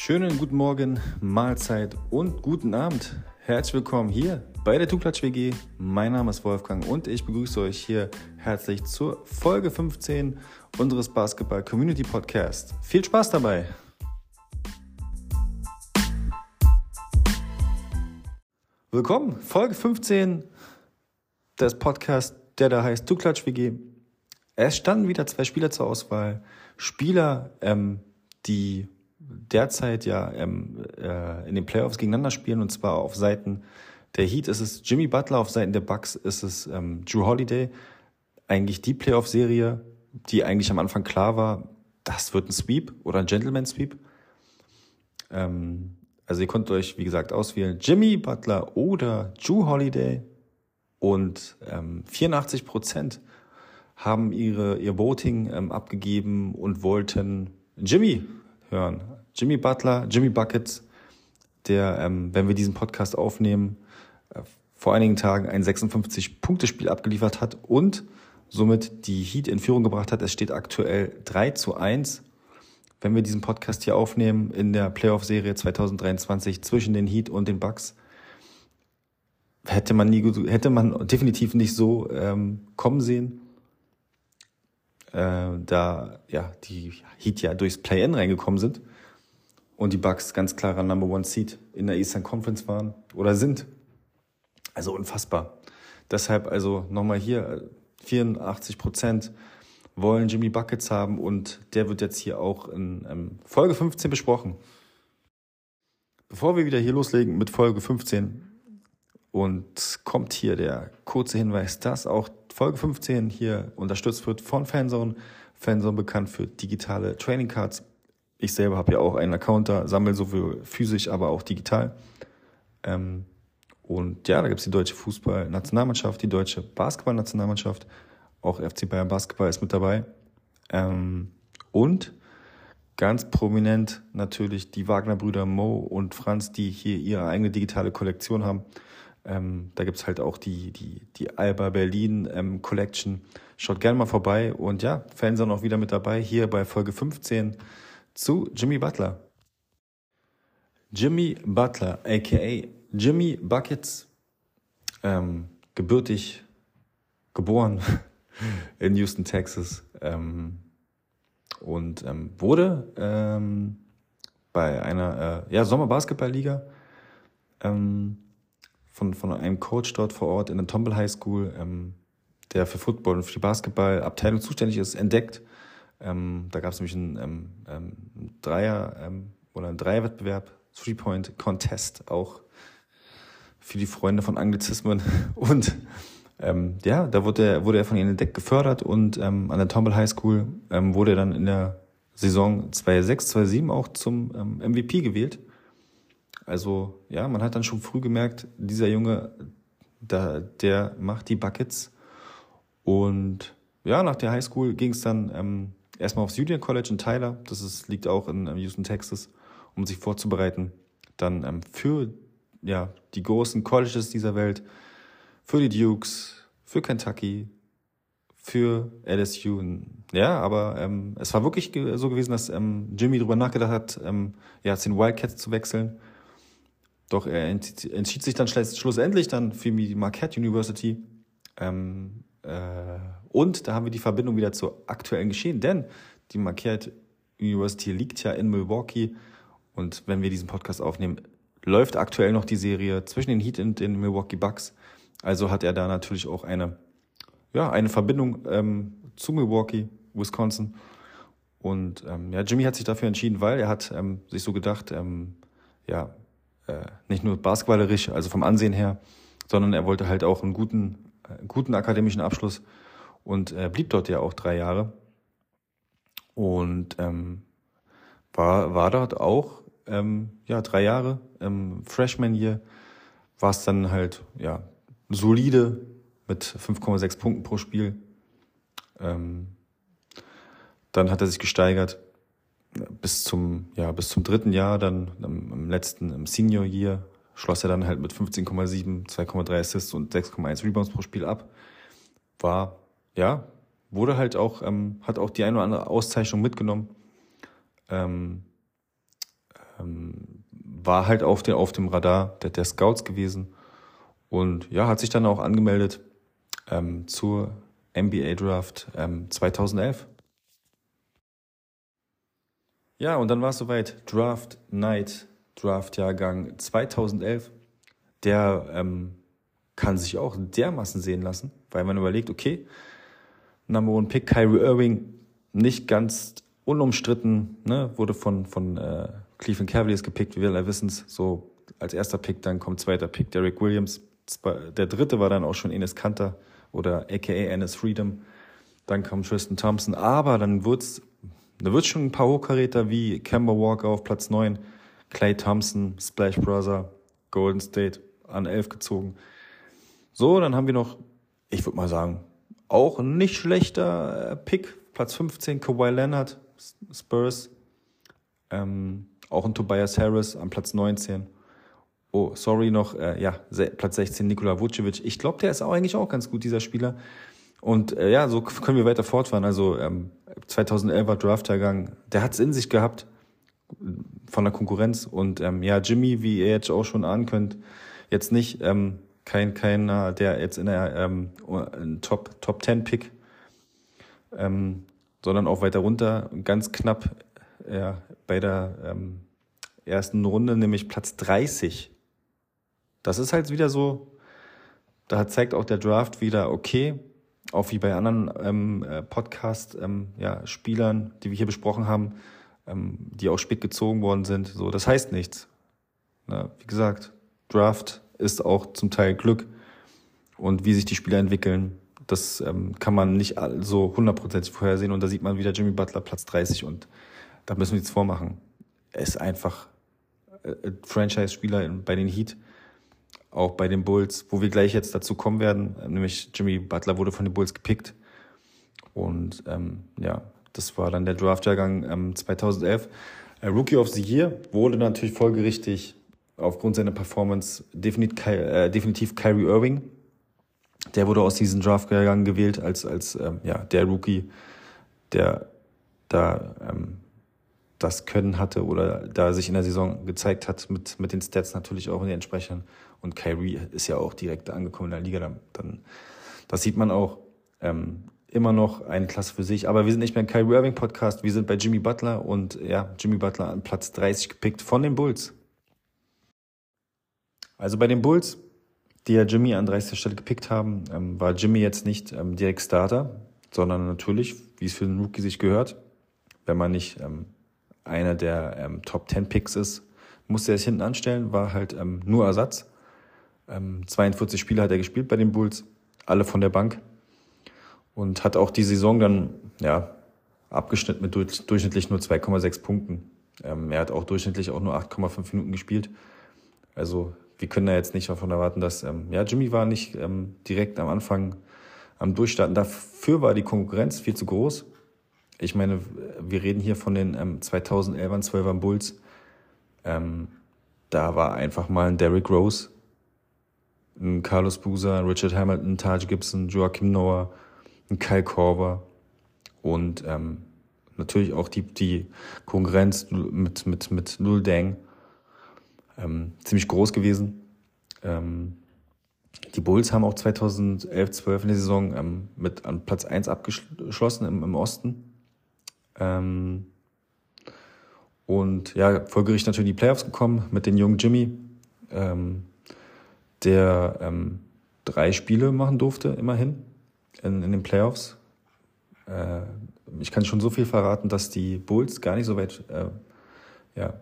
Schönen guten Morgen, Mahlzeit und guten Abend. Herzlich willkommen hier bei der Tuklatsch WG. Mein Name ist Wolfgang und ich begrüße euch hier herzlich zur Folge 15 unseres Basketball Community Podcast. Viel Spaß dabei! Willkommen, Folge 15 des Podcasts, der da heißt Tuklatsch WG. Es standen wieder zwei Spieler zur Auswahl. Spieler, ähm, die derzeit ja ähm, äh, in den Playoffs gegeneinander spielen und zwar auf Seiten der Heat ist es Jimmy Butler, auf Seiten der Bucks ist es ähm, Drew Holiday. Eigentlich die Playoff-Serie, die eigentlich am Anfang klar war, das wird ein Sweep oder ein Gentleman-Sweep. Ähm, also ihr könnt euch, wie gesagt, auswählen Jimmy Butler oder Drew Holiday und ähm, 84 Prozent haben ihre, ihr Voting ähm, abgegeben und wollten Jimmy hören. Jimmy Butler, Jimmy Buckets, der, ähm, wenn wir diesen Podcast aufnehmen, äh, vor einigen Tagen ein 56-Punkte-Spiel abgeliefert hat und somit die Heat in Führung gebracht hat. Es steht aktuell 3 zu 1. Wenn wir diesen Podcast hier aufnehmen in der Playoff-Serie 2023 zwischen den Heat und den Bucks, hätte man nie, hätte man definitiv nicht so ähm, kommen sehen äh, da ja die Heat ja durchs Play-In reingekommen sind und die Bucks ganz klarer Number One Seed in der Eastern Conference waren oder sind. Also unfassbar. Deshalb also nochmal hier 84 Prozent wollen Jimmy Buckets haben und der wird jetzt hier auch in ähm, Folge 15 besprochen. Bevor wir wieder hier loslegen mit Folge 15 und kommt hier der kurze Hinweis, dass auch Folge 15 hier unterstützt wird von Fanzone. Fanzone bekannt für digitale Training Cards. Ich selber habe ja auch einen Account da, sammle sowohl physisch, aber auch digital. Ähm, und ja, da gibt es die deutsche Fußball-Nationalmannschaft, die deutsche Basketball-Nationalmannschaft. Auch FC Bayern Basketball ist mit dabei. Ähm, und ganz prominent natürlich die Wagner-Brüder Mo und Franz, die hier ihre eigene digitale Kollektion haben. Ähm, da gibt's halt auch die, die, die Alba Berlin ähm, Collection. Schaut gerne mal vorbei. Und ja, Fans sind auch wieder mit dabei hier bei Folge 15 zu Jimmy Butler. Jimmy Butler, aka Jimmy Buckets, ähm, gebürtig geboren in Houston, Texas. Ähm, und ähm, wurde ähm, bei einer äh, ja, Sommerbasketballliga ähm, von, von einem Coach dort vor Ort in der Tomble High School, ähm, der für Football und für die Basketballabteilung zuständig ist, entdeckt. Ähm, da gab es nämlich einen ähm, ähm, Dreier ähm, oder einen Dreierwettbewerb, Three-Point-Contest auch für die Freunde von Anglizismen. Und ähm, ja, da wurde er, wurde er von ihnen entdeckt, gefördert und ähm, an der Tomble High School ähm, wurde er dann in der Saison 2006, 2007 auch zum ähm, MVP gewählt. Also ja, man hat dann schon früh gemerkt, dieser Junge, da, der macht die Buckets. Und ja, nach der Highschool ging es dann ähm, erstmal aufs Union College in Tyler. Das ist, liegt auch in ähm, Houston, Texas, um sich vorzubereiten. Dann ähm, für ja, die großen Colleges dieser Welt, für die Dukes, für Kentucky, für LSU. Ja, aber ähm, es war wirklich so gewesen, dass ähm, Jimmy darüber nachgedacht hat, ähm, ja, zu den Wildcats zu wechseln. Doch er entschied sich dann schlussendlich dann für die Marquette University. Ähm, äh, und da haben wir die Verbindung wieder zur aktuellen Geschehen, denn die Marquette University liegt ja in Milwaukee. Und wenn wir diesen Podcast aufnehmen, läuft aktuell noch die Serie zwischen den Heat und den Milwaukee Bucks. Also hat er da natürlich auch eine, ja, eine Verbindung ähm, zu Milwaukee, Wisconsin. Und ähm, ja, Jimmy hat sich dafür entschieden, weil er hat ähm, sich so gedacht, ähm, ja, äh, nicht nur basketballerisch, also vom Ansehen her, sondern er wollte halt auch einen guten, äh, guten akademischen Abschluss und äh, blieb dort ja auch drei Jahre. Und ähm, war, war dort auch ähm, ja, drei Jahre. Im Freshman Year war es dann halt ja, solide mit 5,6 Punkten pro Spiel. Ähm, dann hat er sich gesteigert bis zum, ja, bis zum dritten Jahr, dann im, im letzten, im Senior Year, schloss er dann halt mit 15,7, 2,3 Assists und 6,1 Rebounds pro Spiel ab. War, ja, wurde halt auch, ähm, hat auch die eine oder andere Auszeichnung mitgenommen. Ähm, ähm, war halt auf, den, auf dem Radar der, der Scouts gewesen und ja, hat sich dann auch angemeldet ähm, zur NBA Draft ähm, 2011. Ja, und dann war es soweit. Draft Night, Draft Jahrgang 2011. Der ähm, kann sich auch dermaßen sehen lassen, weil man überlegt, okay, Number One Pick Kyrie Irving, nicht ganz unumstritten, ne, wurde von, von äh, Cleveland Cavaliers gepickt, wie wir alle wissen so als erster Pick, dann kommt zweiter Pick Derek Williams, der dritte war dann auch schon Enes Kanter oder aka Enes Freedom, dann kam Tristan Thompson, aber dann wird's, da wird's schon ein paar Hochkaräter wie Kemba Walker auf Platz 9, Clay Thompson, Splash Brother, Golden State an 11 gezogen. So, dann haben wir noch, ich würde mal sagen, auch ein nicht schlechter äh, Pick, Platz 15, Kawhi Leonard, Spurs. Ähm, auch ein Tobias Harris am Platz 19. Oh, sorry, noch, äh, ja, Platz 16, Nikola Vucevic. Ich glaube, der ist auch eigentlich auch ganz gut, dieser Spieler. Und äh, ja, so können wir weiter fortfahren. Also ähm, 2011er Draftjahrgang, der hat es in sich gehabt von der Konkurrenz. Und ähm, ja, Jimmy, wie ihr jetzt auch schon ahnen könnt, jetzt nicht ähm, kein keiner, der jetzt in der ähm, Top Top 10 Pick, ähm, sondern auch weiter runter, ganz knapp ja, bei der ähm, ersten Runde, nämlich Platz 30. Das ist halt wieder so, da zeigt auch der Draft wieder, okay, auch wie bei anderen ähm, äh, Podcast-Spielern, ähm, ja, die wir hier besprochen haben, die auch spät gezogen worden sind. So, das heißt nichts. Na, wie gesagt, Draft ist auch zum Teil Glück. Und wie sich die Spieler entwickeln, das ähm, kann man nicht so hundertprozentig vorhersehen. Und da sieht man wieder Jimmy Butler Platz 30 und da müssen wir jetzt vormachen. Er ist einfach äh, Franchise-Spieler bei den Heat, auch bei den Bulls, wo wir gleich jetzt dazu kommen werden. Nämlich Jimmy Butler wurde von den Bulls gepickt. Und ähm, ja, das war dann der Draft-Jahrgang ähm, 2011. Äh, Rookie of the Year wurde natürlich folgerichtig aufgrund seiner Performance definitiv, äh, definitiv Kyrie Irving. Der wurde aus diesem Draft-Jahrgang gewählt als, als ähm, ja, der Rookie, der da ähm, das Können hatte oder da sich in der Saison gezeigt hat mit, mit den Stats natürlich auch in den entsprechenden. Und Kyrie ist ja auch direkt angekommen in der Liga. Dann, dann das sieht man auch ähm, immer noch eine Klasse für sich. Aber wir sind nicht mehr ein Kyrie Irving Podcast. Wir sind bei Jimmy Butler und ja, Jimmy Butler an Platz 30 gepickt von den Bulls. Also bei den Bulls, die ja Jimmy an 30. Stelle gepickt haben, ähm, war Jimmy jetzt nicht ähm, direkt Starter, sondern natürlich, wie es für einen Rookie sich gehört, wenn man nicht ähm, einer der ähm, Top 10 Picks ist, musste er sich hinten anstellen, war halt ähm, nur Ersatz. Ähm, 42 Spiele hat er gespielt bei den Bulls, alle von der Bank. Und hat auch die Saison dann, ja, abgeschnitten mit durch, durchschnittlich nur 2,6 Punkten. Ähm, er hat auch durchschnittlich auch nur 8,5 Minuten gespielt. Also wir können da jetzt nicht davon erwarten, dass, ähm, ja, Jimmy war nicht ähm, direkt am Anfang am Durchstarten. Dafür war die Konkurrenz viel zu groß. Ich meine, wir reden hier von den ähm, 2011er, 12er Bulls. Ähm, da war einfach mal ein Derrick Rose, ein Carlos Boozer, Richard Hamilton, Taj Gibson, Joachim Noah, ein Kyle Korver und ähm, natürlich auch die, die Konkurrenz mit, mit, mit Lul Deng ähm, ziemlich groß gewesen. Ähm, die Bulls haben auch 2011, 12 in der Saison ähm, mit an Platz 1 abgeschlossen im, im Osten. Ähm, und ja, folgerichtig natürlich die Playoffs gekommen mit den jungen Jimmy, ähm, der ähm, drei Spiele machen durfte, immerhin, in, in den Playoffs. Äh, ich kann schon so viel verraten, dass die Bulls gar nicht so weit, äh, ja,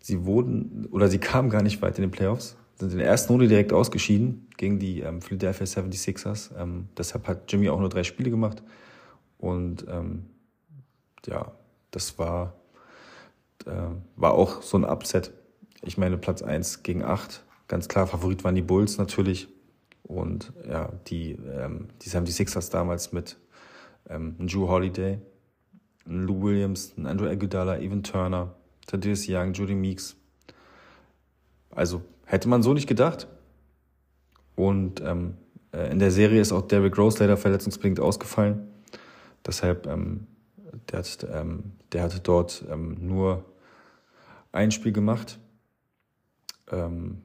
sie wurden, oder sie kamen gar nicht weit in den Playoffs, sind in der ersten Runde direkt ausgeschieden gegen die ähm, Philadelphia 76ers. Ähm, deshalb hat Jimmy auch nur drei Spiele gemacht. Und ähm, ja, das war, äh, war auch so ein Upset. Ich meine, Platz 1 gegen 8. Ganz klar, Favorit waren die Bulls natürlich. Und ja, die, ähm, die haben die Sixers damals mit ähm, Drew Holiday, Lou Williams, Andrew Aguidala, Evan Turner, Thaddeus Young, Judy Meeks. Also hätte man so nicht gedacht. Und ähm, äh, in der Serie ist auch Derrick Rose leider verletzungsbedingt ausgefallen. Deshalb ähm, der hat, ähm, der hatte dort ähm, nur ein Spiel gemacht. Ähm,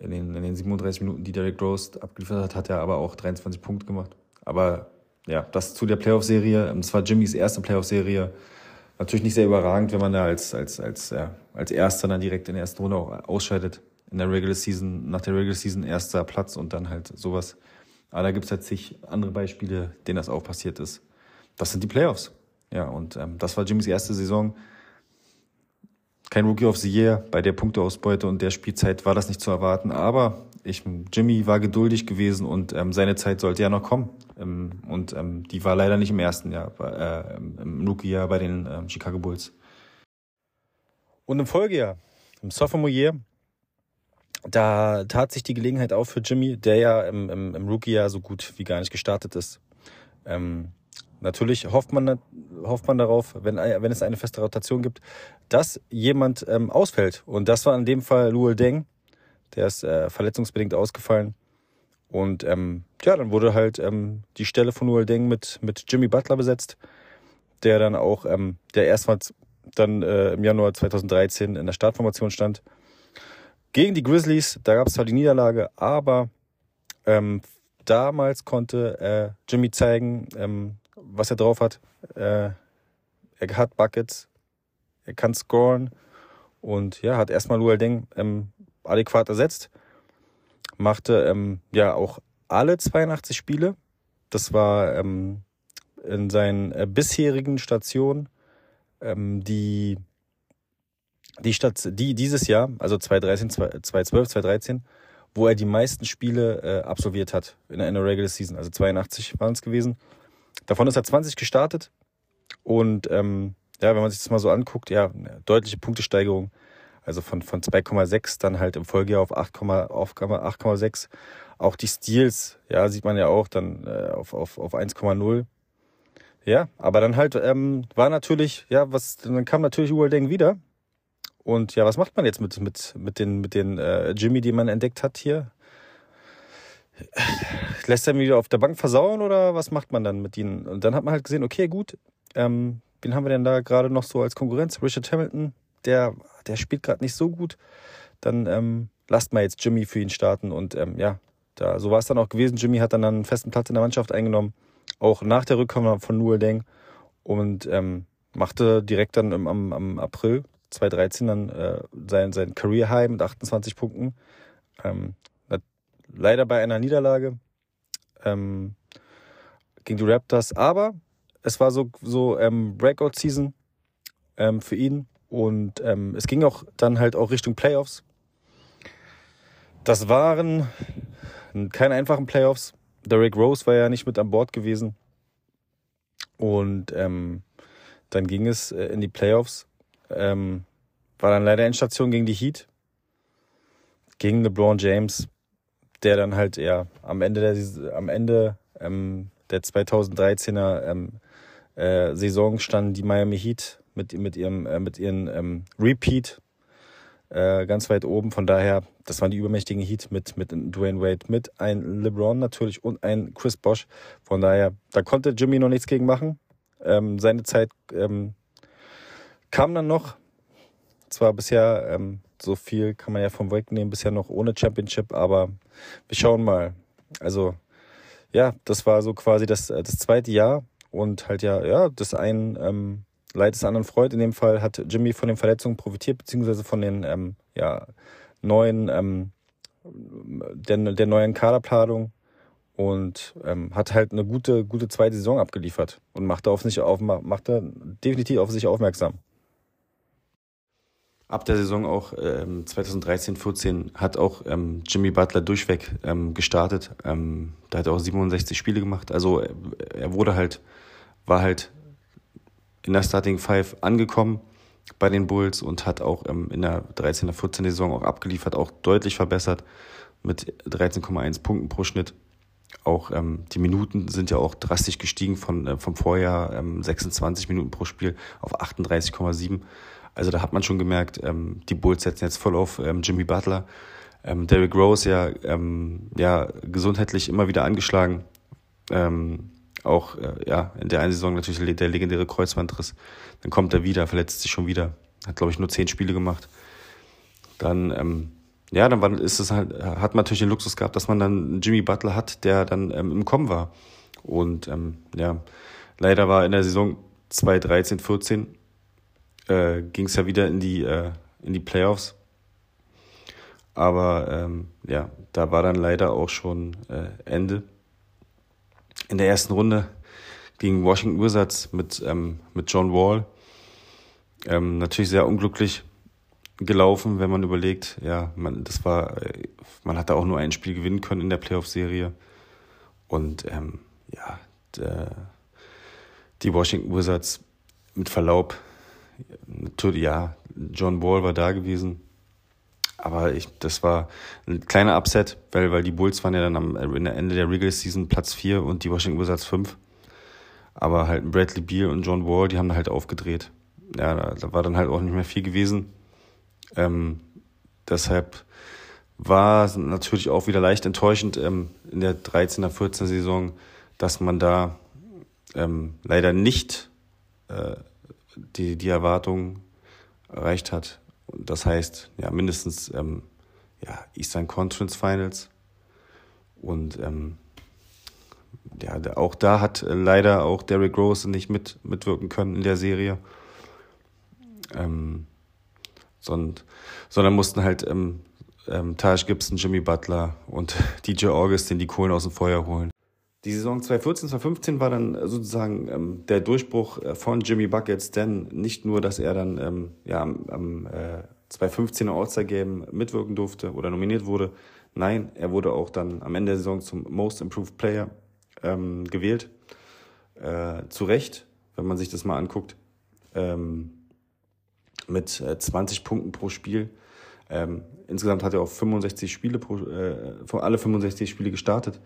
in, den, in den 37 Minuten, die Derek Rose abgeliefert hat, hat er aber auch 23 Punkte gemacht. Aber ja, das zu der Playoff-Serie. Es war Jimmys erste Playoff-Serie. Natürlich nicht sehr überragend, wenn man da als, als, als, ja, als Erster dann direkt in der ersten Runde auch ausscheidet. In der Regular Season, nach der Regular Season erster Platz und dann halt sowas. Aber da gibt's halt zig andere Beispiele, denen das auch passiert ist. Das sind die Playoffs. Ja, und ähm, das war Jimmys erste Saison. Kein Rookie of the Year. Bei der Punkteausbeute und der Spielzeit war das nicht zu erwarten. Aber ich, Jimmy war geduldig gewesen und ähm, seine Zeit sollte ja noch kommen. Ähm, und ähm, die war leider nicht im ersten Jahr, äh, im Rookie-Jahr bei den ähm, Chicago Bulls. Und im Folgejahr, im Sophomore Year, da tat sich die Gelegenheit auf für Jimmy, der ja im, im, im Rookie-Jahr so gut wie gar nicht gestartet ist. Ähm, Natürlich hofft man, hofft man darauf, wenn, wenn es eine feste Rotation gibt, dass jemand ähm, ausfällt. Und das war in dem Fall Luol Deng. Der ist äh, verletzungsbedingt ausgefallen. Und ähm, ja, dann wurde halt ähm, die Stelle von Luol Deng mit, mit Jimmy Butler besetzt, der dann auch, ähm, der erstmals dann äh, im Januar 2013 in der Startformation stand. Gegen die Grizzlies, da gab es zwar die Niederlage, aber ähm, damals konnte äh, Jimmy zeigen, ähm, was er drauf hat. Äh, er hat Buckets, er kann scoren und ja, hat erstmal Lual Deng ähm, adäquat ersetzt. Machte ähm, ja auch alle 82 Spiele. Das war ähm, in seinen äh, bisherigen Stationen ähm, die, die, Stat die dieses Jahr, also 2013, 2012, 2013, wo er die meisten Spiele äh, absolviert hat in einer Regular Season. Also 82 waren es gewesen. Davon ist er 20 gestartet. Und ähm, ja, wenn man sich das mal so anguckt, ja, deutliche Punktesteigerung. Also von, von 2,6 dann halt im Folgejahr auf 8,6. Auch die Steals, ja, sieht man ja auch dann äh, auf, auf, auf 1,0. Ja, aber dann halt ähm, war natürlich, ja, was, dann kam natürlich Uwe Deng wieder. Und ja, was macht man jetzt mit, mit, mit den, mit den äh, Jimmy, die man entdeckt hat hier? Lässt er ihn wieder auf der Bank versauern oder was macht man dann mit ihnen? Und dann hat man halt gesehen, okay, gut, ähm, wen haben wir denn da gerade noch so als Konkurrenz? Richard Hamilton, der, der spielt gerade nicht so gut. Dann ähm, lasst mal jetzt Jimmy für ihn starten und ähm, ja, da, so war es dann auch gewesen. Jimmy hat dann einen festen Platz in der Mannschaft eingenommen, auch nach der Rückkehr von Nuel Deng und ähm, machte direkt dann im, am, am April 2013 dann äh, sein, sein Career High mit 28 Punkten. Ähm, leider bei einer Niederlage ähm, gegen die Raptors. Aber es war so, so ähm, Breakout-Season ähm, für ihn. Und ähm, es ging auch dann halt auch Richtung Playoffs. Das waren keine einfachen Playoffs. Derrick Rose war ja nicht mit an Bord gewesen. Und ähm, dann ging es äh, in die Playoffs. Ähm, war dann leider Endstation gegen die Heat. Gegen LeBron James der dann halt ja am Ende der am Ende ähm, der 2013er ähm, äh, Saison standen die Miami Heat mit mit ihrem äh, mit ihren ähm, Repeat äh, ganz weit oben. Von daher, das waren die übermächtigen Heat mit mit Dwayne Wade, mit ein LeBron natürlich und ein Chris Bosch. Von daher, da konnte Jimmy noch nichts gegen machen. Ähm, seine Zeit ähm, kam dann noch. Zwar bisher ähm, so viel kann man ja vom wegnehmen, bisher noch ohne Championship, aber wir schauen mal. Also, ja, das war so quasi das, äh, das zweite Jahr und halt ja, ja, das ein ähm, Leid des anderen Freud. In dem Fall hat Jimmy von den Verletzungen profitiert, beziehungsweise von den ähm, ja, neuen, ähm, der, der neuen Kaderplanung und ähm, hat halt eine gute, gute zweite Saison abgeliefert und machte auf sich auf, machte definitiv auf sich aufmerksam ab der Saison auch ähm, 2013, 14 hat auch ähm, Jimmy Butler durchweg ähm, gestartet. Ähm, da hat er auch 67 Spiele gemacht. Also er wurde halt, war halt in der Starting Five angekommen bei den Bulls und hat auch ähm, in der 13er, 14 Saison auch abgeliefert, auch deutlich verbessert mit 13,1 Punkten pro Schnitt. Auch ähm, die Minuten sind ja auch drastisch gestiegen von, äh, vom Vorjahr, ähm, 26 Minuten pro Spiel auf 38,7. Also da hat man schon gemerkt, ähm, die Bulls setzen jetzt voll auf ähm, Jimmy Butler. Ähm, Derrick Rose ja, ähm, ja gesundheitlich immer wieder angeschlagen. Ähm, auch äh, ja in der einen Saison natürlich der legendäre Kreuzbandriss. Dann kommt er wieder, verletzt sich schon wieder. Hat glaube ich nur zehn Spiele gemacht. dann, ähm, ja, dann war, ist es halt, hat man natürlich den Luxus gehabt, dass man dann Jimmy Butler hat, der dann ähm, im Kommen war. Und ähm, ja, leider war in der Saison 2013, 14 äh, ging es ja wieder in die, äh, in die Playoffs. Aber ähm, ja, da war dann leider auch schon äh, Ende. In der ersten Runde gegen Washington Wizards mit, ähm, mit John Wall. Ähm, natürlich sehr unglücklich gelaufen, wenn man überlegt, ja, man, das war, äh, man hatte auch nur ein Spiel gewinnen können in der Playoff-Serie. Und ähm, ja, der, die Washington Wizards mit Verlaub, natürlich, ja, John Wall war da gewesen. Aber ich, das war ein kleiner Upset, weil, weil die Bulls waren ja dann am Ende der Regular Season Platz 4 und die Washington Wizards 5. Aber halt Bradley Beal und John Wall, die haben halt aufgedreht. Ja, da, da war dann halt auch nicht mehr viel gewesen. Ähm, deshalb war es natürlich auch wieder leicht enttäuschend ähm, in der 13er, 14er Saison, dass man da ähm, leider nicht äh, die, die Erwartungen erreicht hat. Das heißt, ja, mindestens ähm, ja, Eastern Conference Finals. Und ähm, ja, auch da hat äh, leider auch Derrick Rose nicht mit, mitwirken können in der Serie. Ähm, sondern, sondern mussten halt ähm, ähm, Taj Gibson, Jimmy Butler und DJ Augustin die Kohlen aus dem Feuer holen. Die Saison 2014, 2015 war dann sozusagen ähm, der Durchbruch äh, von Jimmy Buckets, denn nicht nur, dass er dann ähm, ja, am, am äh, 2015er All-Star Game mitwirken durfte oder nominiert wurde, nein, er wurde auch dann am Ende der Saison zum Most Improved Player ähm, gewählt. Äh, zu Recht, wenn man sich das mal anguckt, ähm, mit äh, 20 Punkten pro Spiel. Ähm, insgesamt hat er auf 65 Spiele pro, äh, alle 65 Spiele gestartet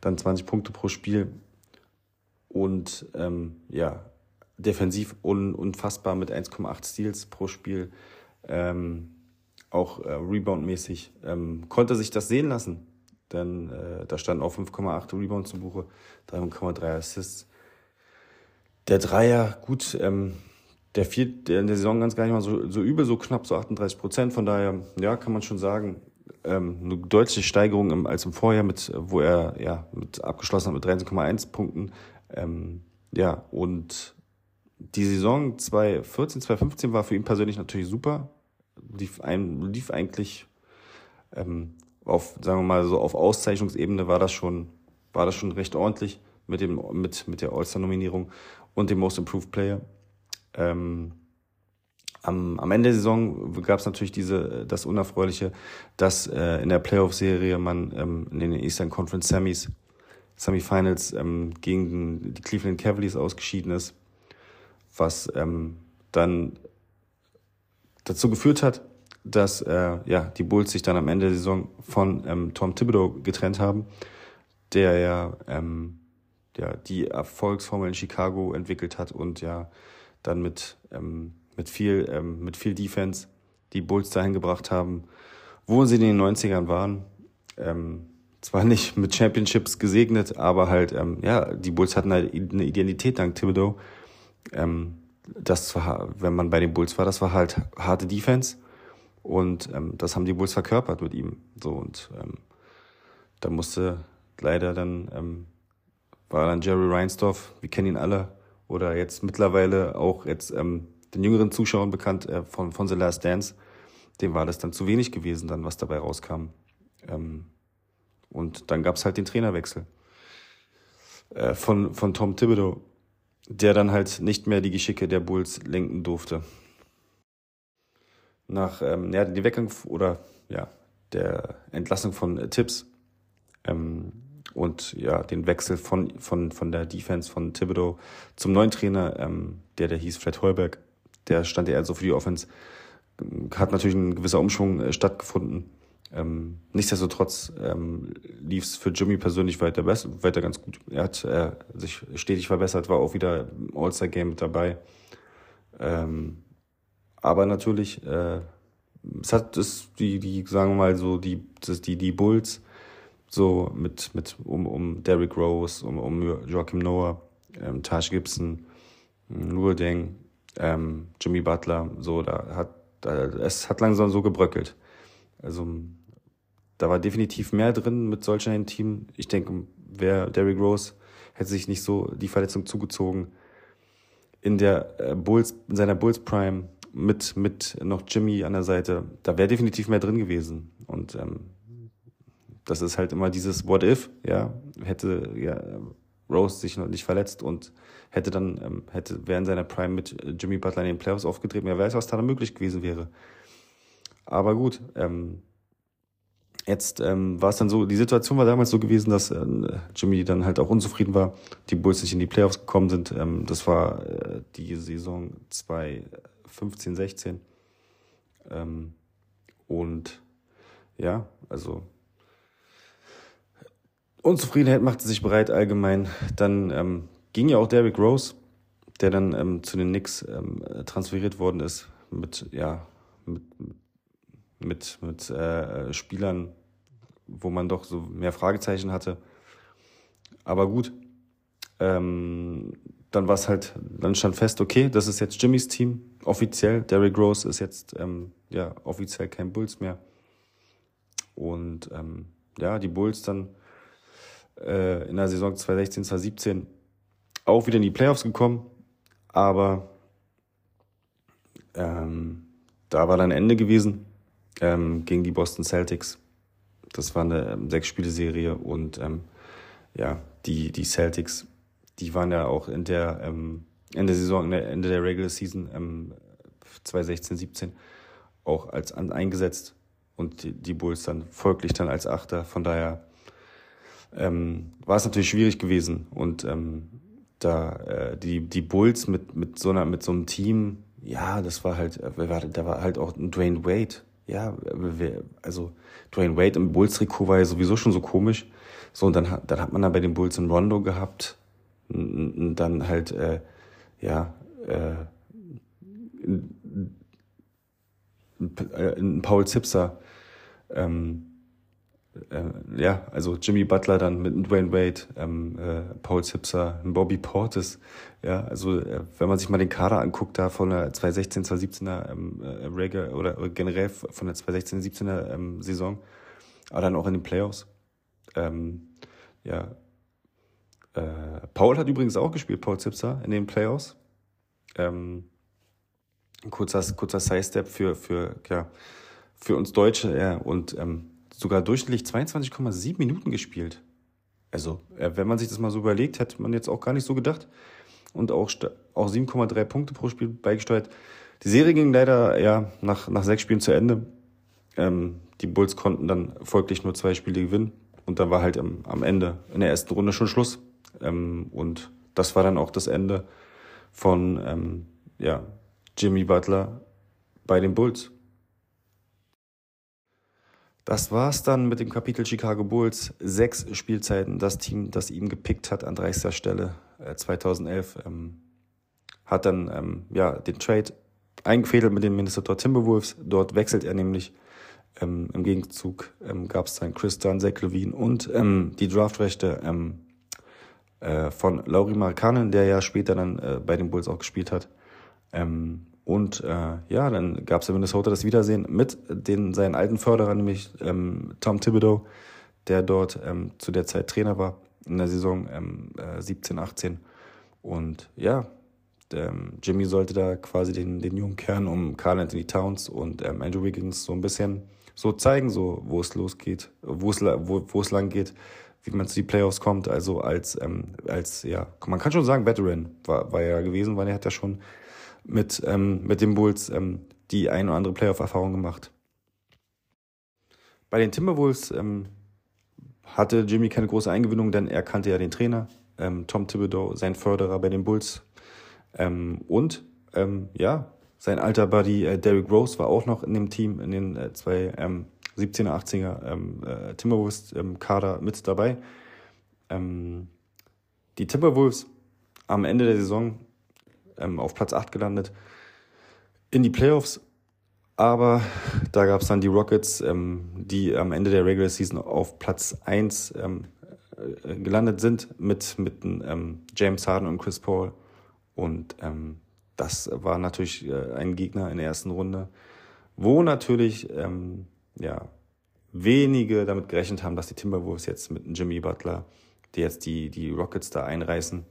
dann 20 Punkte pro Spiel. Und ähm, ja, defensiv un unfassbar mit 1,8 Steals pro Spiel. Ähm, auch äh, Rebound-mäßig. Ähm, konnte sich das sehen lassen. Denn äh, da standen auch 5,8 Rebounds zu Buche, 3,3 Assists. Der Dreier, gut, ähm, der fiel in der Saison ganz gar nicht mal so, so übel, so knapp, so 38 Prozent. Von daher, ja, kann man schon sagen, ähm, eine deutliche Steigerung im, als im Vorjahr, mit, wo er ja mit abgeschlossen hat mit 13,1 Punkten. Ähm, ja, und die Saison 2014, 2015 war für ihn persönlich natürlich super. Lief, ein, lief eigentlich ähm, auf, sagen wir mal, so auf Auszeichnungsebene war das schon, war das schon recht ordentlich mit dem, mit, mit der All-Star-Nominierung und dem Most Improved Player. Ähm, am, am Ende der Saison gab es natürlich diese, das Unerfreuliche, dass äh, in der Playoff-Serie man ähm, in den Eastern Conference Semis, Semifinals ähm, gegen die Cleveland Cavaliers ausgeschieden ist, was ähm, dann dazu geführt hat, dass äh, ja, die Bulls sich dann am Ende der Saison von ähm, Tom Thibodeau getrennt haben, der ja, ähm, ja die Erfolgsformel in Chicago entwickelt hat und ja dann mit ähm, mit viel, ähm, mit viel Defense die Bulls dahin gebracht haben, wo sie in den 90ern waren. Ähm, zwar nicht mit Championships gesegnet, aber halt, ähm, ja, die Bulls hatten halt eine Identität dank Thibodeau. Ähm, das war, wenn man bei den Bulls war, das war halt harte Defense. Und ähm, das haben die Bulls verkörpert mit ihm. So und ähm, da musste leider dann ähm, war dann Jerry Reinsdorf, wir kennen ihn alle, oder jetzt mittlerweile auch jetzt ähm, den jüngeren Zuschauern bekannt äh, von, von The Last Dance. Dem war das dann zu wenig gewesen, dann was dabei rauskam. Ähm, und dann gab es halt den Trainerwechsel äh, von, von Tom Thibodeau, der dann halt nicht mehr die Geschicke der Bulls lenken durfte. Nach ähm, ja, dem Weggang oder ja, der Entlassung von äh, Tips ähm, und ja, den Wechsel von, von, von der Defense von Thibodeau zum neuen Trainer, ähm, der, der hieß Fred Holberg, der stand eher so für die Offense. Hat natürlich ein gewisser Umschwung äh, stattgefunden. Ähm, nichtsdestotrotz ähm, lief es für Jimmy persönlich weiter, weiter ganz gut. Er hat äh, sich stetig verbessert, war auch wieder im All-Star-Game mit dabei. Ähm, aber natürlich, äh, es hat es die, die, sagen wir mal so, die, das, die, die Bulls, so mit, mit um, um Derrick Rose, um, um Joachim Noah, ähm, Taj Gibson, Luol Deng, ähm, Jimmy Butler, so, da hat, da, es hat langsam so gebröckelt. Also da war definitiv mehr drin mit solch einem Team. Ich denke, wäre Derrick Rose, hätte sich nicht so die Verletzung zugezogen. In der äh, Bulls, in seiner Bulls Prime mit, mit noch Jimmy an der Seite, da wäre definitiv mehr drin gewesen. Und ähm, das ist halt immer dieses What if, ja, hätte ja Rose sich noch nicht verletzt und hätte dann, ähm, hätte während seiner Prime mit Jimmy Butler in den Playoffs aufgetreten, wer weiß, was da möglich gewesen wäre. Aber gut, ähm, jetzt ähm, war es dann so, die Situation war damals so gewesen, dass äh, Jimmy dann halt auch unzufrieden war, die Bulls nicht in die Playoffs gekommen sind. Ähm, das war äh, die Saison 2015, 16. Ähm, und ja, also Unzufriedenheit machte sich bereit allgemein. Dann ähm, ging ja auch Derrick Rose, der dann ähm, zu den Knicks ähm, transferiert worden ist, mit, ja, mit, mit, mit äh, Spielern, wo man doch so mehr Fragezeichen hatte. Aber gut, ähm, dann war es halt, dann stand fest, okay, das ist jetzt Jimmys Team, offiziell. Derrick Rose ist jetzt ähm, ja offiziell kein Bulls mehr. Und ähm, ja, die Bulls dann äh, in der Saison 2016, 2017 auch wieder in die Playoffs gekommen, aber ähm, da war dann Ende gewesen ähm, gegen die Boston Celtics. Das war eine ähm, Sechs-Spiele-Serie und ähm, ja, die, die Celtics, die waren ja auch in der ähm, Ende der Saison, Ende der Regular Season ähm, 2016, 17 auch als an, eingesetzt und die, die Bulls dann folglich dann als Achter. Von daher ähm, war es natürlich schwierig gewesen. Und ähm, da äh, die, die Bulls mit, mit, so einer, mit so einem Team, ja, das war halt, äh, da war halt auch ein Dwayne Wade. Ja, also Dwayne Wade im Bulls-Trikot war ja sowieso schon so komisch. So, und dann, dann hat man da bei den Bulls einen Rondo gehabt. Und dann halt, äh, ja, äh, ein Paul Zipser. Ähm, äh, ja, also Jimmy Butler dann mit Dwayne Wade, ähm, äh, Paul Zipser, Bobby Portis. Ja, also äh, wenn man sich mal den Kader anguckt, da von der 2016, 2017er ähm, äh, Reggae oder, oder generell von der 2016, 17er ähm, Saison, aber dann auch in den Playoffs. Ähm, ja, äh, Paul hat übrigens auch gespielt, Paul Zipser, in den Playoffs. Ähm, kurzer kurzer Side-Step für, für, ja, für uns Deutsche, ja, und ähm, sogar durchschnittlich 22,7 Minuten gespielt. Also, äh, wenn man sich das mal so überlegt, hätte man jetzt auch gar nicht so gedacht. Und auch, auch 7,3 Punkte pro Spiel beigesteuert. Die Serie ging leider ja nach, nach sechs Spielen zu Ende. Ähm, die Bulls konnten dann folglich nur zwei Spiele gewinnen. Und dann war halt am, am Ende in der ersten Runde schon Schluss. Ähm, und das war dann auch das Ende von ähm, ja, Jimmy Butler bei den Bulls. Das war's dann mit dem Kapitel Chicago Bulls. Sechs Spielzeiten. Das Team, das ihn gepickt hat an 30. Stelle äh, 2011, ähm, hat dann ähm, ja, den Trade eingefädelt mit den Minnesota Timberwolves. Dort wechselt er nämlich. Ähm, Im Gegenzug ähm, gab es dann Chris Dunn, Zach Levine und ähm, die Draftrechte ähm, äh, von Laurie Markkanen, der ja später dann äh, bei den Bulls auch gespielt hat. Und äh, ja, dann gab es in Minnesota das Wiedersehen mit den, seinen alten Förderern, nämlich ähm, Tom Thibodeau, der dort ähm, zu der Zeit Trainer war in der Saison ähm, äh, 17, 18. Und ja, ähm, Jimmy sollte da quasi den, den jungen Kern um Carl Anthony Towns und ähm, Andrew Wiggins so ein bisschen so zeigen, so wo es losgeht, wo es, lang geht, wie man zu die Playoffs kommt. Also als, ähm, als ja, man kann schon sagen, Veteran war, war er ja gewesen, weil er hat ja schon mit, ähm, mit den Bulls ähm, die ein oder andere Playoff-Erfahrung gemacht. Bei den Timberwolves ähm, hatte Jimmy keine große Eingewöhnung, denn er kannte ja den Trainer, ähm, Tom Thibodeau, sein Förderer bei den Bulls. Ähm, und ähm, ja, sein alter Buddy äh, Derrick Rose war auch noch in dem Team, in den äh, zwei ähm, 17er, 18er ähm, äh, Timberwolves-Kader mit dabei. Die Timberwolves am Ende der Saison ähm, auf Platz 8 gelandet in die Playoffs. Aber da gab es dann die Rockets, ähm, die am Ende der Regular Season auf Platz 1 ähm, äh, gelandet sind mit, mit ähm, James Harden und Chris Paul. Und ähm, das war natürlich äh, ein Gegner in der ersten Runde, wo natürlich ähm, ja, wenige damit gerechnet haben, dass die Timberwolves jetzt mit Jimmy Butler, die jetzt die, die Rockets da einreißen.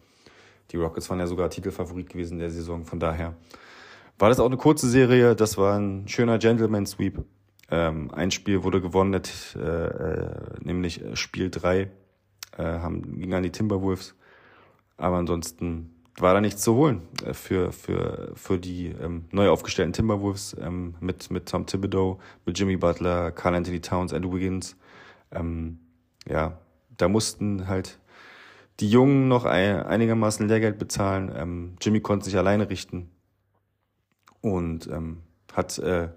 Die Rockets waren ja sogar Titelfavorit gewesen in der Saison, von daher war das auch eine kurze Serie. Das war ein schöner Gentleman Sweep. Ähm, ein Spiel wurde gewonnen, äh, äh, nämlich Spiel drei äh, haben, ging an die Timberwolves. Aber ansonsten war da nichts zu holen äh, für, für, für die ähm, neu aufgestellten Timberwolves ähm, mit, mit Tom Thibodeau, mit Jimmy Butler, Carl Anthony Towns, Andrew Wiggins. Ähm, ja, da mussten halt die Jungen noch ein, einigermaßen Lehrgeld bezahlen. Ähm, Jimmy konnte sich alleine richten und ähm, hat äh,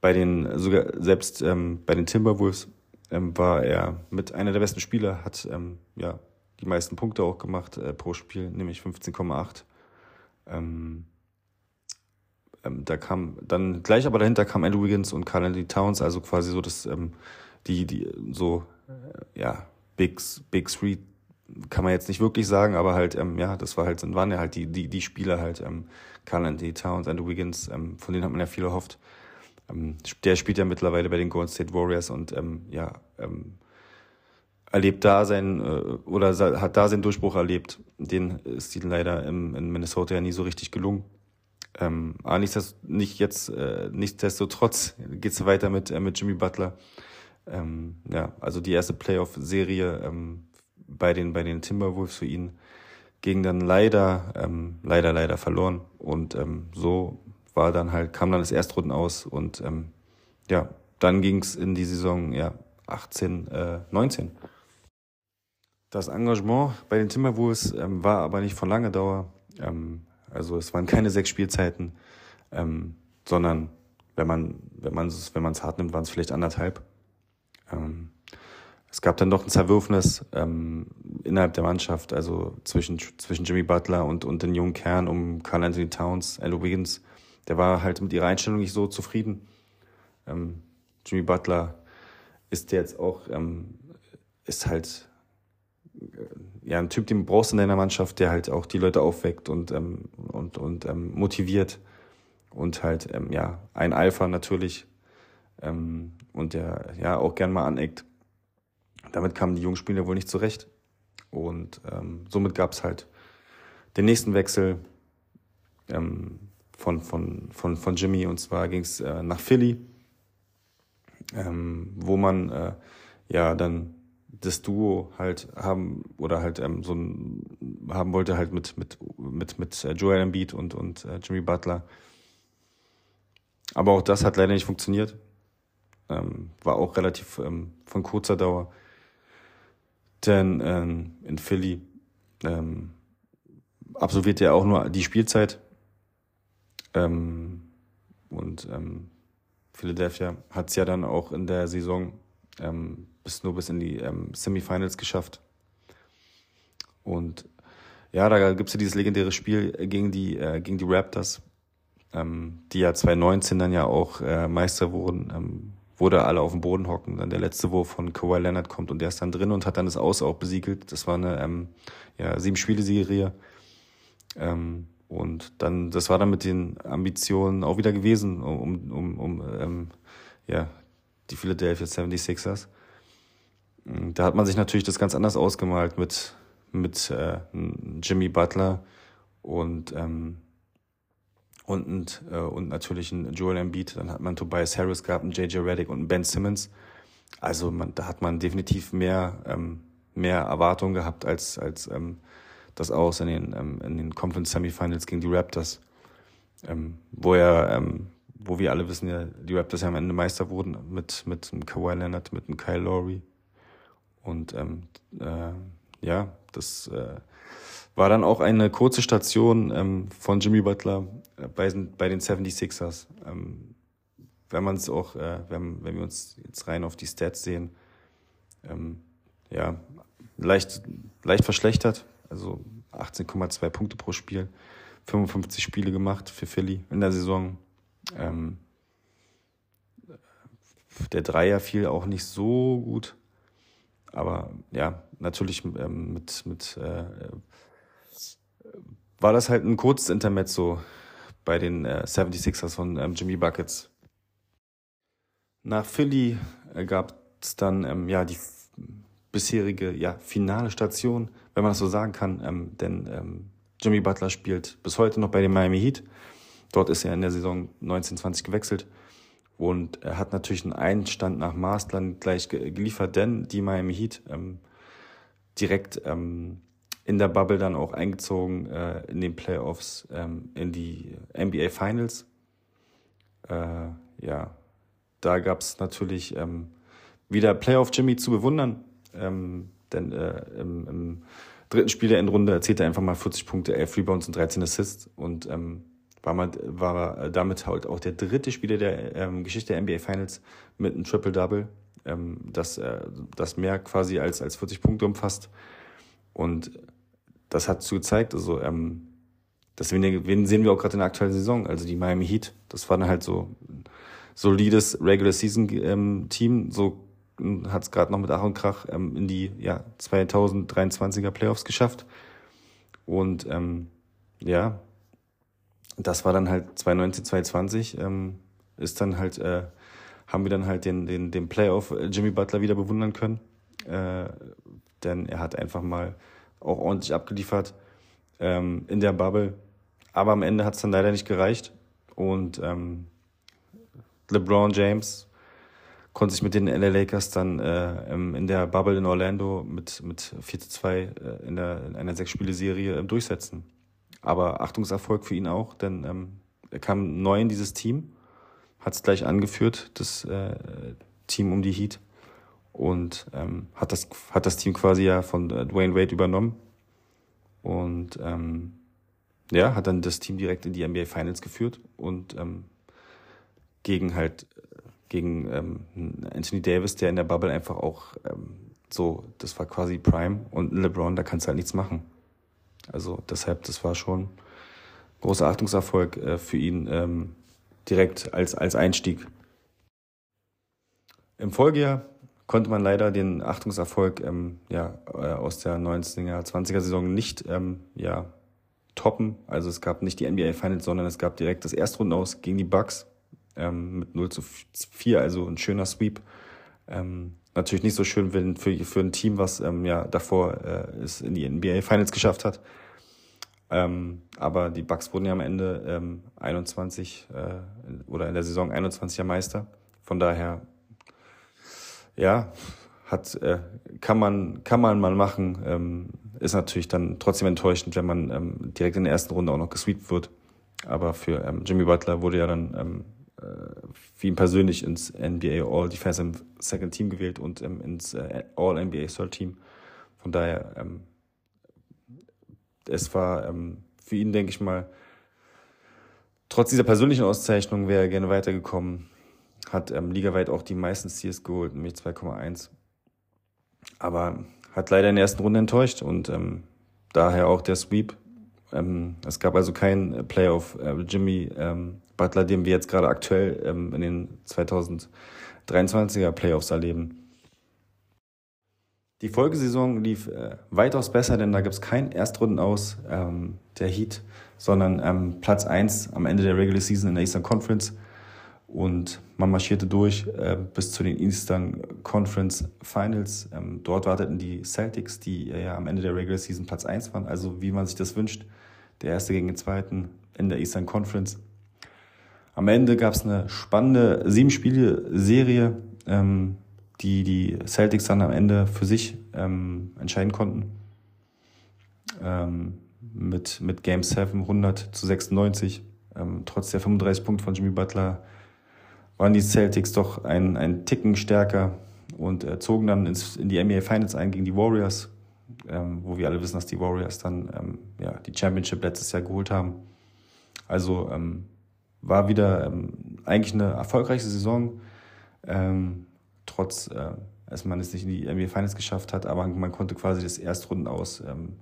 bei den sogar selbst ähm, bei den Timberwolves ähm, war er mit einer der besten Spieler, hat ähm, ja die meisten Punkte auch gemacht äh, pro Spiel, nämlich 15,8. Ähm, ähm, da kam dann gleich aber dahinter kam Andrew Wiggins und Carl Anthony Towns, also quasi so das ähm, die die so äh, ja Big Big Three kann man jetzt nicht wirklich sagen, aber halt ähm, ja das war halt waren ja halt die die die Spieler halt ähm, Carl Anthony Towns, Andrew Wiggins, ähm, von denen hat man ja viel erhofft. Ähm, der spielt ja mittlerweile bei den Golden State Warriors und ähm, ja ähm, erlebt da sein äh, oder hat da seinen Durchbruch erlebt. Den ist ihnen leider im, in Minnesota ja nie so richtig gelungen. Ähm, aber nichtsdestotrotz, nicht jetzt, äh, nichtsdestotrotz geht's weiter mit, äh, mit Jimmy Butler. Ähm, ja, also die erste Playoff-Serie ähm, bei den bei den Timberwolves für ihn ging dann leider ähm, leider leider verloren und ähm, so war dann halt kam dann das Erstrunden aus und ähm, ja dann ging's in die Saison ja 18 äh, 19 das Engagement bei den Timberwolves ähm, war aber nicht von langer Dauer. Ähm, also es waren keine sechs Spielzeiten, ähm, sondern wenn man wenn man es wenn man es hart nimmt, waren es vielleicht anderthalb. Ähm, es gab dann doch ein Zerwürfnis ähm, innerhalb der Mannschaft, also zwischen zwischen Jimmy Butler und und den jungen Kern um Carl Anthony Towns, Andrew Wiggins. Der war halt mit ihrer Einstellung nicht so zufrieden. Ähm, Jimmy Butler ist jetzt auch ähm, ist halt ja, ein Typ, den brauchst du in deiner Mannschaft, der halt auch die Leute aufweckt und, ähm, und, und ähm, motiviert. Und halt, ähm, ja, ein Alpha natürlich. Ähm, und der ja auch gern mal aneckt. Damit kamen die jungen Spieler wohl nicht zurecht. Und ähm, somit gab es halt den nächsten Wechsel ähm, von, von, von, von Jimmy. Und zwar ging es äh, nach Philly, ähm, wo man äh, ja dann das Duo halt haben oder halt ähm, so ein haben wollte halt mit mit mit mit äh, Joel Embiid und und äh, Jimmy Butler. Aber auch das hat leider nicht funktioniert. Ähm, war auch relativ ähm, von kurzer Dauer. Denn ähm, in Philly ähm, absolvierte er auch nur die Spielzeit. Ähm, und ähm, Philadelphia hat es ja dann auch in der Saison ähm, bis nur bis in die ähm, Semifinals geschafft. Und ja, da gibt's ja dieses legendäre Spiel gegen die, äh, gegen die Raptors, ähm, die ja 2019 dann ja auch äh, Meister wurden, ähm, wo da alle auf dem Boden hocken. Dann der letzte Wurf von Kawhi Leonard kommt und der ist dann drin und hat dann das Aus auch besiegelt. Das war eine ähm, ja, Sieben-Spiele-Serie. Ähm, und dann, das war dann mit den Ambitionen auch wieder gewesen, um, um, um ähm, ja, die Philadelphia 76ers. Da hat man sich natürlich das ganz anders ausgemalt mit, mit äh, Jimmy Butler und, ähm, und, äh, und natürlich ein Joel Embiid. Dann hat man Tobias Harris gehabt, einen JJ Reddick und einen Ben Simmons. Also man, da hat man definitiv mehr, ähm, mehr Erwartungen gehabt als, als ähm, das aus in den, ähm, in den Conference Semifinals gegen die Raptors. Ähm, wo er, ähm, wo wir alle wissen ja, die Raptors ja am Ende Meister wurden mit, mit einem Kawhi Leonard, mit einem Kyle Lowry. Und ähm, äh, ja, das äh, war dann auch eine kurze Station ähm, von Jimmy Butler äh, bei, bei den 76ers. Ähm, wenn man es auch, äh, wenn, wenn wir uns jetzt rein auf die Stats sehen, ähm, ja, leicht, leicht verschlechtert. Also 18,2 Punkte pro Spiel, 55 Spiele gemacht für Philly in der Saison. Ähm, der Dreier fiel auch nicht so gut. Aber ja, natürlich ähm, mit, mit äh, war das halt ein kurzes Intermezzo bei den äh, 76ers von ähm, Jimmy Buckets. Nach Philly äh, gab es dann ähm, ja die bisherige ja, finale Station, wenn man das so sagen kann, ähm, denn ähm, Jimmy Butler spielt bis heute noch bei den Miami Heat. Dort ist er in der Saison 1920 gewechselt und er hat natürlich einen Einstand nach Maßland gleich geliefert, denn die Miami Heat ähm, direkt ähm, in der Bubble dann auch eingezogen äh, in den Playoffs ähm, in die NBA Finals. Äh, ja, da gab es natürlich ähm, wieder Playoff Jimmy zu bewundern, ähm, denn äh, im, im dritten Spiel der Endrunde erzielte er einfach mal 40 Punkte, 11 Rebounds und 13 Assists und ähm, war, mal, war damit halt auch der dritte Spieler der ähm, Geschichte der NBA Finals mit einem Triple-Double, ähm, das, äh, das mehr quasi als, als 40 Punkte umfasst. Und das hat zu gezeigt, also ähm, das sehen wir auch gerade in der aktuellen Saison, also die Miami Heat, das war dann halt so solides Regular Season ähm, Team, so hat es gerade noch mit Ach und Krach ähm, in die ja, 2023er Playoffs geschafft. Und ähm, ja, das war dann halt 2019, 2020, ähm, ist dann halt, äh, haben wir dann halt den, den, den Playoff äh, Jimmy Butler wieder bewundern können. Äh, denn er hat einfach mal auch ordentlich abgeliefert ähm, in der Bubble. Aber am Ende hat es dann leider nicht gereicht. Und ähm, LeBron James konnte sich mit den LA Lakers dann äh, in der Bubble in Orlando mit, mit 4 zu 2 äh, in, der, in einer Sechs-Spiele-Serie äh, durchsetzen. Aber Achtungserfolg für ihn auch, denn ähm, er kam neu in dieses Team, hat es gleich angeführt, das äh, Team um die Heat und ähm, hat, das, hat das Team quasi ja von äh, Dwayne Wade übernommen und ähm, ja, hat dann das Team direkt in die NBA Finals geführt und ähm, gegen halt gegen ähm, Anthony Davis, der in der Bubble einfach auch ähm, so, das war quasi Prime und LeBron, da kannst du halt nichts machen. Also deshalb, das war schon großer Achtungserfolg äh, für ihn ähm, direkt als, als Einstieg. Im Folgejahr konnte man leider den Achtungserfolg ähm, ja, äh, aus der 19er, 20er Saison nicht ähm, ja, toppen. Also es gab nicht die NBA Finals, sondern es gab direkt das Erstrundenaus gegen die Bucks ähm, mit 0 zu 4, also ein schöner Sweep. Ähm, natürlich nicht so schön wenn für, für ein Team, was ähm, ja davor äh, es in die NBA Finals geschafft hat. Ähm, aber die Bucks wurden ja am Ende ähm, 21 äh, oder in der Saison 21er Meister. Von daher, ja, hat, äh, kann man kann man mal machen. Ähm, ist natürlich dann trotzdem enttäuschend, wenn man ähm, direkt in der ersten Runde auch noch gesweept wird. Aber für ähm, Jimmy Butler wurde ja dann ähm, für ihn persönlich ins NBA All Defensive Second Team gewählt und ähm, ins äh, All NBA Third Team. Von daher, ähm, es war ähm, für ihn, denke ich mal, trotz dieser persönlichen Auszeichnung wäre er gerne weitergekommen. Hat ähm, ligaweit auch die meisten Steals geholt, nämlich 2,1. Aber hat leider in der ersten Runde enttäuscht und ähm, daher auch der Sweep. Ähm, es gab also kein Playoff. Äh, Jimmy ähm, Butler, den wir jetzt gerade aktuell ähm, in den 2023er Playoffs erleben. Die Folgesaison lief äh, weitaus besser, denn da gibt es keinen Erstrunden aus ähm, der Heat, sondern ähm, Platz 1 am Ende der Regular Season in der Eastern Conference. Und man marschierte durch äh, bis zu den Eastern Conference Finals. Ähm, dort warteten die Celtics, die äh, ja am Ende der Regular Season Platz 1 waren, also wie man sich das wünscht. Der erste gegen den zweiten in der Eastern Conference. Am Ende gab es eine spannende Sieben-Spiele-Serie, ähm, die die Celtics dann am Ende für sich ähm, entscheiden konnten. Ähm, mit, mit Game 7 100 zu 96. Ähm, trotz der 35 Punkte von Jimmy Butler waren die Celtics doch ein, ein Ticken stärker und äh, zogen dann ins, in die NBA Finals ein gegen die Warriors, ähm, wo wir alle wissen, dass die Warriors dann ähm, ja, die Championship letztes Jahr geholt haben. Also ähm, war wieder ähm, eigentlich eine erfolgreiche Saison, ähm, trotz, äh, dass man es nicht in die NBA Finals geschafft hat, aber man konnte quasi das Erstrunden aus ähm,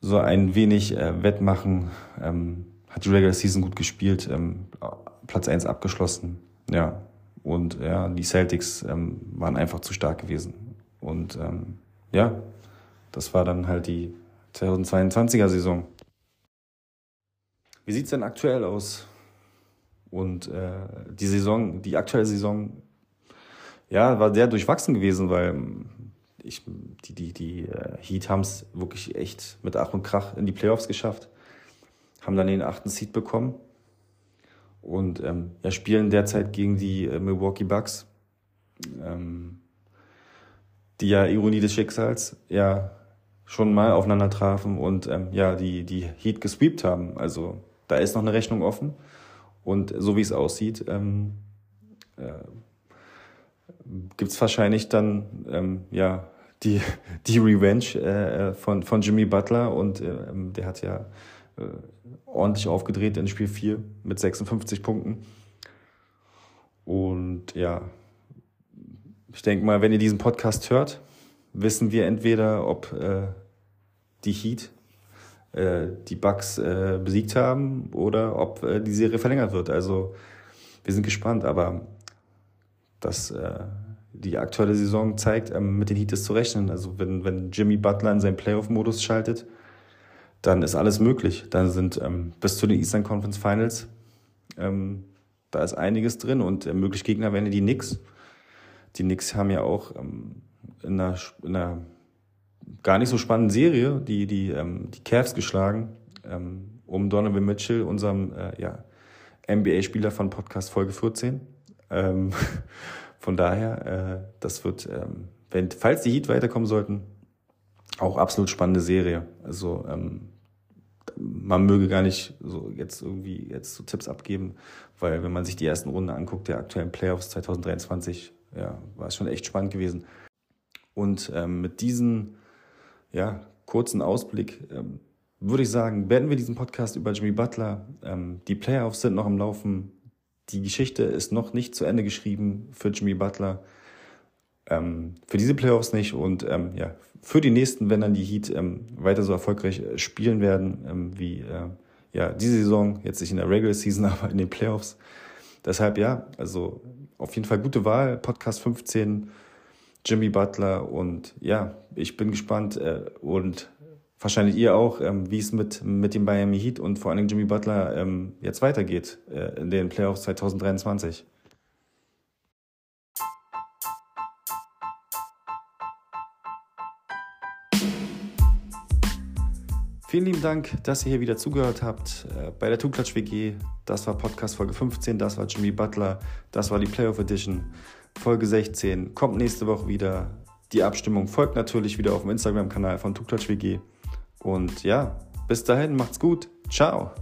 so ein wenig äh, wettmachen, ähm, hat die Regular Season gut gespielt, ähm, Platz 1 abgeschlossen, ja. Und ja, die Celtics ähm, waren einfach zu stark gewesen. Und ähm, ja, das war dann halt die 2022er Saison. Wie sieht es denn aktuell aus? Und äh, die Saison, die aktuelle Saison, ja, war sehr durchwachsen gewesen, weil ich, die, die, die äh, Heat haben es wirklich echt mit Ach und Krach in die Playoffs geschafft, haben dann den achten Seed bekommen und ähm, ja, spielen derzeit gegen die äh, Milwaukee Bucks, ähm, die ja Ironie des Schicksals ja schon mal aufeinander trafen und ähm, ja, die, die Heat gesweept haben. Also da ist noch eine Rechnung offen. Und so wie es aussieht, ähm, äh, gibt es wahrscheinlich dann ähm, ja die, die Revenge äh, von, von Jimmy Butler und äh, der hat ja äh, ordentlich aufgedreht in Spiel 4 mit 56 Punkten. Und ja, ich denke mal, wenn ihr diesen Podcast hört, wissen wir entweder, ob äh, die Heat äh, die Bucks äh, besiegt haben oder ob äh, die Serie verlängert wird. Also wir sind gespannt, aber das, äh, die aktuelle Saison zeigt, ähm, mit den Heat ist zu rechnen. Also wenn, wenn Jimmy Butler in seinen Playoff-Modus schaltet, dann ist alles möglich. Dann sind ähm, bis zu den Eastern Conference Finals, ähm, da ist einiges drin und äh, möglich Gegner wären die Knicks. Die Knicks haben ja auch ähm, in, einer, in einer gar nicht so spannenden Serie die, die, ähm, die Cavs geschlagen, ähm, um Donovan Mitchell, unserem äh, ja, NBA-Spieler von Podcast Folge 14. Ähm, von daher, äh, das wird, wenn, falls die Heat weiterkommen sollten, auch absolut spannende Serie. Also ähm, man möge gar nicht so jetzt irgendwie jetzt so Tipps abgeben, weil wenn man sich die ersten Runden anguckt, der aktuellen Playoffs 2023, ja, war es schon echt spannend gewesen. Und ähm, mit diesen ja, kurzen Ausblick ähm, würde ich sagen, beenden wir diesen Podcast über Jimmy Butler. Ähm, die Playoffs sind noch im Laufen. Die Geschichte ist noch nicht zu Ende geschrieben für Jimmy Butler. Ähm, für diese Playoffs nicht und ähm, ja, für die nächsten, wenn dann die Heat ähm, weiter so erfolgreich äh, spielen werden, ähm, wie äh, ja, diese Saison, jetzt nicht in der Regular Season, aber in den Playoffs. Deshalb ja, also auf jeden Fall gute Wahl. Podcast 15, Jimmy Butler und ja, ich bin gespannt äh, und wahrscheinlich ihr auch, ähm, wie es mit, mit dem Miami Heat und vor Dingen Jimmy Butler ähm, jetzt weitergeht äh, in den Playoffs 2023. Vielen lieben Dank, dass ihr hier wieder zugehört habt äh, bei der Tuklatsch WG. Das war Podcast Folge 15, das war Jimmy Butler, das war die Playoff Edition. Folge 16 kommt nächste Woche wieder. Die Abstimmung folgt natürlich wieder auf dem Instagram-Kanal von Tuklatsch WG. Und ja, bis dahin, macht's gut. Ciao.